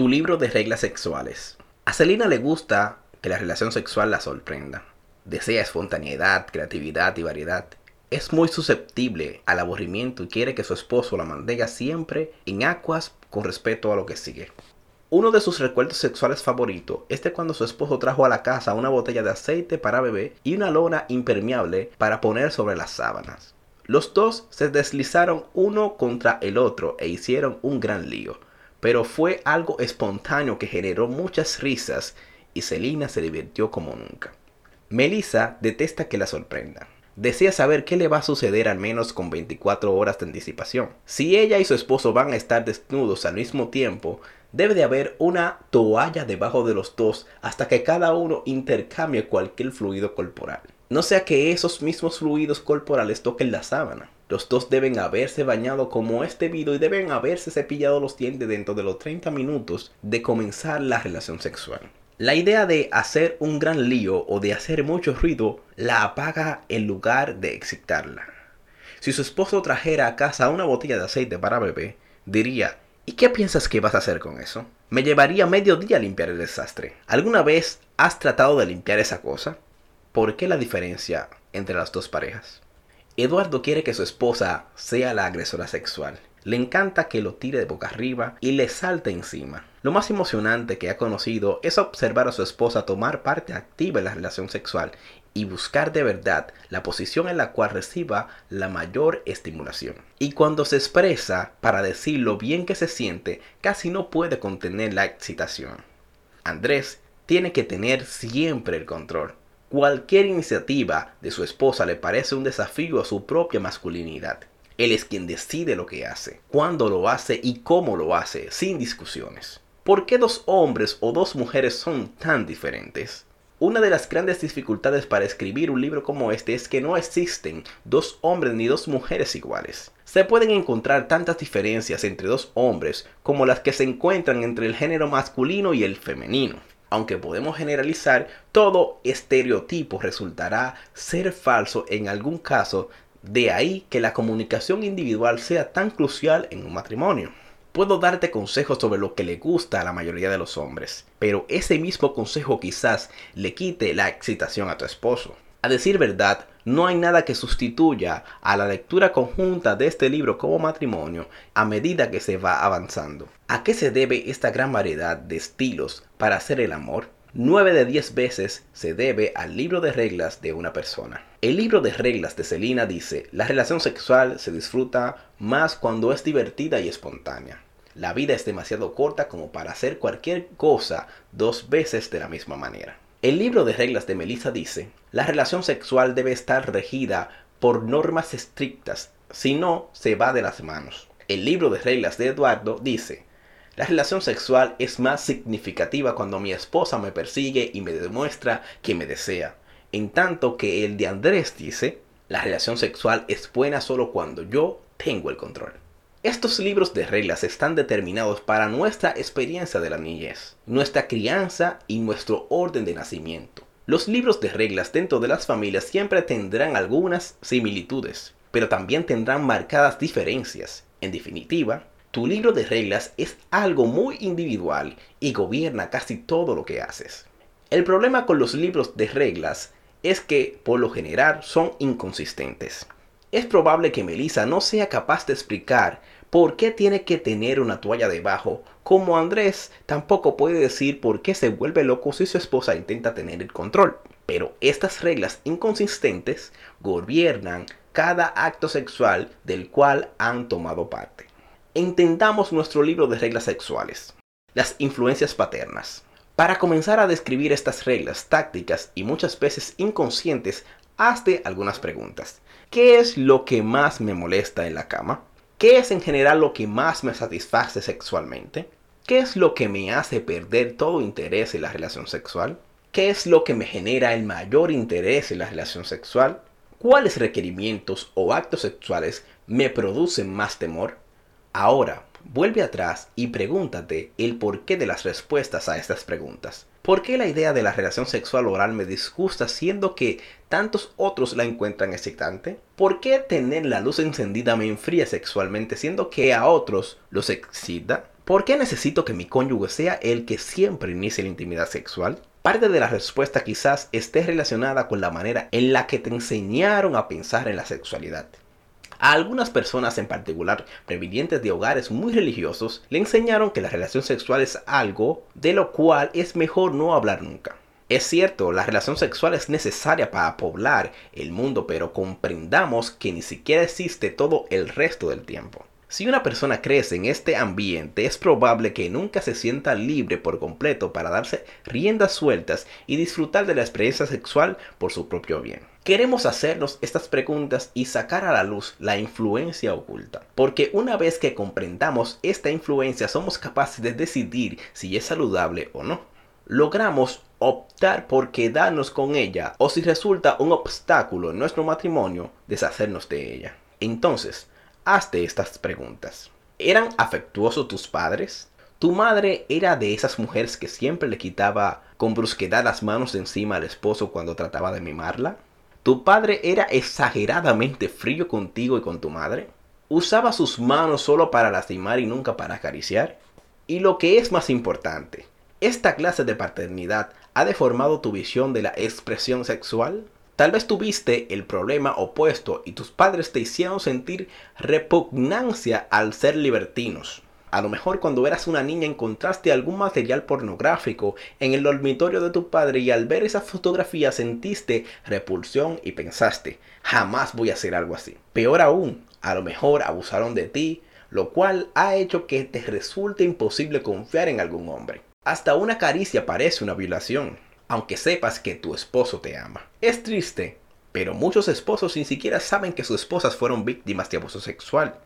Tu libro de reglas sexuales. A Selina le gusta que la relación sexual la sorprenda. Desea espontaneidad, creatividad y variedad. Es muy susceptible al aburrimiento y quiere que su esposo la mantenga siempre en aguas con respeto a lo que sigue. Uno de sus recuerdos sexuales favoritos es cuando su esposo trajo a la casa una botella de aceite para bebé y una lona impermeable para poner sobre las sábanas. Los dos se deslizaron uno contra el otro e hicieron un gran lío, pero fue algo espontáneo que generó muchas risas y Selina se divirtió como nunca. Melissa detesta que la sorprendan. Desea saber qué le va a suceder al menos con 24 horas de anticipación. Si ella y su esposo van a estar desnudos al mismo tiempo, debe de haber una toalla debajo de los dos hasta que cada uno intercambie cualquier fluido corporal. No sea que esos mismos fluidos corporales toquen la sábana. Los dos deben haberse bañado como es debido y deben haberse cepillado los dientes dentro de los 30 minutos de comenzar la relación sexual. La idea de hacer un gran lío o de hacer mucho ruido la apaga en lugar de excitarla. Si su esposo trajera a casa una botella de aceite para bebé, diría, ¿y qué piensas que vas a hacer con eso? Me llevaría medio día a limpiar el desastre. ¿Alguna vez has tratado de limpiar esa cosa? ¿Por qué la diferencia entre las dos parejas? Eduardo quiere que su esposa sea la agresora sexual. Le encanta que lo tire de boca arriba y le salte encima. Lo más emocionante que ha conocido es observar a su esposa tomar parte activa en la relación sexual y buscar de verdad la posición en la cual reciba la mayor estimulación. Y cuando se expresa para decir lo bien que se siente, casi no puede contener la excitación. Andrés tiene que tener siempre el control. Cualquier iniciativa de su esposa le parece un desafío a su propia masculinidad. Él es quien decide lo que hace, cuándo lo hace y cómo lo hace, sin discusiones. ¿Por qué dos hombres o dos mujeres son tan diferentes? Una de las grandes dificultades para escribir un libro como este es que no existen dos hombres ni dos mujeres iguales. Se pueden encontrar tantas diferencias entre dos hombres como las que se encuentran entre el género masculino y el femenino aunque podemos generalizar, todo estereotipo resultará ser falso en algún caso, de ahí que la comunicación individual sea tan crucial en un matrimonio. Puedo darte consejos sobre lo que le gusta a la mayoría de los hombres, pero ese mismo consejo quizás le quite la excitación a tu esposo. A decir verdad, no hay nada que sustituya a la lectura conjunta de este libro como matrimonio a medida que se va avanzando. ¿A qué se debe esta gran variedad de estilos para hacer el amor? 9 de 10 veces se debe al libro de reglas de una persona. El libro de reglas de Selina dice, la relación sexual se disfruta más cuando es divertida y espontánea. La vida es demasiado corta como para hacer cualquier cosa dos veces de la misma manera. El libro de reglas de Melissa dice, la relación sexual debe estar regida por normas estrictas, si no, se va de las manos. El libro de reglas de Eduardo dice, la relación sexual es más significativa cuando mi esposa me persigue y me demuestra que me desea. En tanto que el de Andrés dice, la relación sexual es buena solo cuando yo tengo el control. Estos libros de reglas están determinados para nuestra experiencia de la niñez, nuestra crianza y nuestro orden de nacimiento. Los libros de reglas dentro de las familias siempre tendrán algunas similitudes, pero también tendrán marcadas diferencias. En definitiva, tu libro de reglas es algo muy individual y gobierna casi todo lo que haces. El problema con los libros de reglas es que por lo general son inconsistentes. Es probable que Melissa no sea capaz de explicar por qué tiene que tener una toalla debajo, como Andrés tampoco puede decir por qué se vuelve loco si su esposa intenta tener el control. Pero estas reglas inconsistentes gobiernan cada acto sexual del cual han tomado parte. Entendamos nuestro libro de reglas sexuales. Las influencias paternas. Para comenzar a describir estas reglas tácticas y muchas veces inconscientes, hazte algunas preguntas. ¿Qué es lo que más me molesta en la cama? ¿Qué es en general lo que más me satisface sexualmente? ¿Qué es lo que me hace perder todo interés en la relación sexual? ¿Qué es lo que me genera el mayor interés en la relación sexual? ¿Cuáles requerimientos o actos sexuales me producen más temor? Ahora, vuelve atrás y pregúntate el porqué de las respuestas a estas preguntas. ¿Por qué la idea de la relación sexual oral me disgusta siendo que tantos otros la encuentran excitante? ¿Por qué tener la luz encendida me enfría sexualmente siendo que a otros los excita? ¿Por qué necesito que mi cónyuge sea el que siempre inicie la intimidad sexual? Parte de la respuesta quizás esté relacionada con la manera en la que te enseñaron a pensar en la sexualidad. A algunas personas en particular, previvientes de hogares muy religiosos, le enseñaron que la relación sexual es algo de lo cual es mejor no hablar nunca. Es cierto, la relación sexual es necesaria para poblar el mundo, pero comprendamos que ni siquiera existe todo el resto del tiempo. Si una persona crece en este ambiente, es probable que nunca se sienta libre por completo para darse riendas sueltas y disfrutar de la experiencia sexual por su propio bien. Queremos hacernos estas preguntas y sacar a la luz la influencia oculta, porque una vez que comprendamos esta influencia somos capaces de decidir si es saludable o no. Logramos optar por quedarnos con ella o si resulta un obstáculo en nuestro matrimonio, deshacernos de ella. Entonces, hazte estas preguntas. ¿Eran afectuosos tus padres? ¿Tu madre era de esas mujeres que siempre le quitaba con brusquedad las manos encima al esposo cuando trataba de mimarla? ¿Tu padre era exageradamente frío contigo y con tu madre? ¿Usaba sus manos solo para lastimar y nunca para acariciar? Y lo que es más importante, ¿esta clase de paternidad ha deformado tu visión de la expresión sexual? Tal vez tuviste el problema opuesto y tus padres te hicieron sentir repugnancia al ser libertinos. A lo mejor cuando eras una niña encontraste algún material pornográfico en el dormitorio de tu padre y al ver esa fotografía sentiste repulsión y pensaste, jamás voy a hacer algo así. Peor aún, a lo mejor abusaron de ti, lo cual ha hecho que te resulte imposible confiar en algún hombre. Hasta una caricia parece una violación aunque sepas que tu esposo te ama. Es triste, pero muchos esposos ni siquiera saben que sus esposas fueron víctimas de abuso sexual.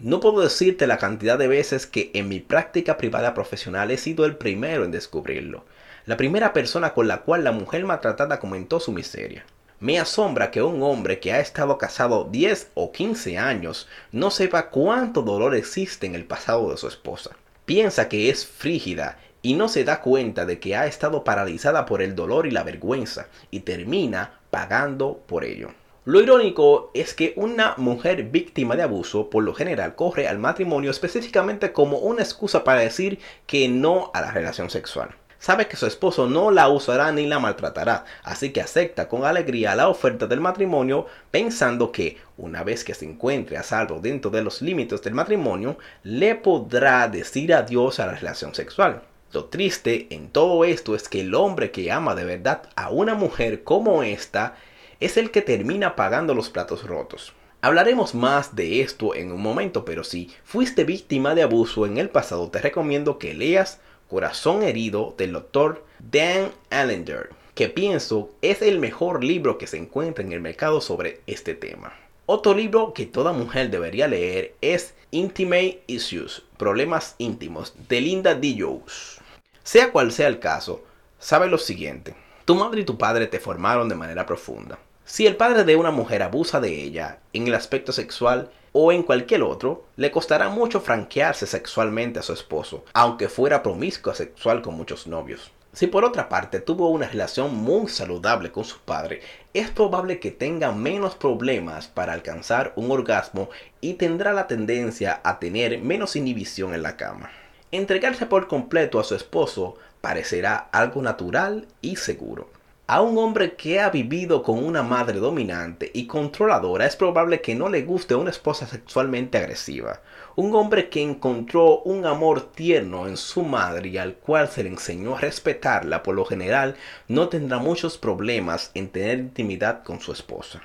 No puedo decirte la cantidad de veces que en mi práctica privada profesional he sido el primero en descubrirlo. La primera persona con la cual la mujer maltratada comentó su miseria. Me asombra que un hombre que ha estado casado 10 o 15 años no sepa cuánto dolor existe en el pasado de su esposa. Piensa que es frígida y no se da cuenta de que ha estado paralizada por el dolor y la vergüenza y termina pagando por ello. Lo irónico es que una mujer víctima de abuso por lo general corre al matrimonio específicamente como una excusa para decir que no a la relación sexual. Sabe que su esposo no la usará ni la maltratará, así que acepta con alegría la oferta del matrimonio pensando que una vez que se encuentre a salvo dentro de los límites del matrimonio, le podrá decir adiós a la relación sexual. Lo triste en todo esto es que el hombre que ama de verdad a una mujer como esta es el que termina pagando los platos rotos. Hablaremos más de esto en un momento, pero si fuiste víctima de abuso en el pasado, te recomiendo que leas Corazón herido del doctor Dan Allender, que pienso es el mejor libro que se encuentra en el mercado sobre este tema. Otro libro que toda mujer debería leer es Intimate Issues, Problemas íntimos, de Linda D. Sea cual sea el caso, sabe lo siguiente. Tu madre y tu padre te formaron de manera profunda. Si el padre de una mujer abusa de ella en el aspecto sexual o en cualquier otro, le costará mucho franquearse sexualmente a su esposo, aunque fuera promiscua sexual con muchos novios. Si por otra parte tuvo una relación muy saludable con su padre, es probable que tenga menos problemas para alcanzar un orgasmo y tendrá la tendencia a tener menos inhibición en la cama. Entregarse por completo a su esposo parecerá algo natural y seguro. A un hombre que ha vivido con una madre dominante y controladora es probable que no le guste una esposa sexualmente agresiva. Un hombre que encontró un amor tierno en su madre y al cual se le enseñó a respetarla por lo general no tendrá muchos problemas en tener intimidad con su esposa.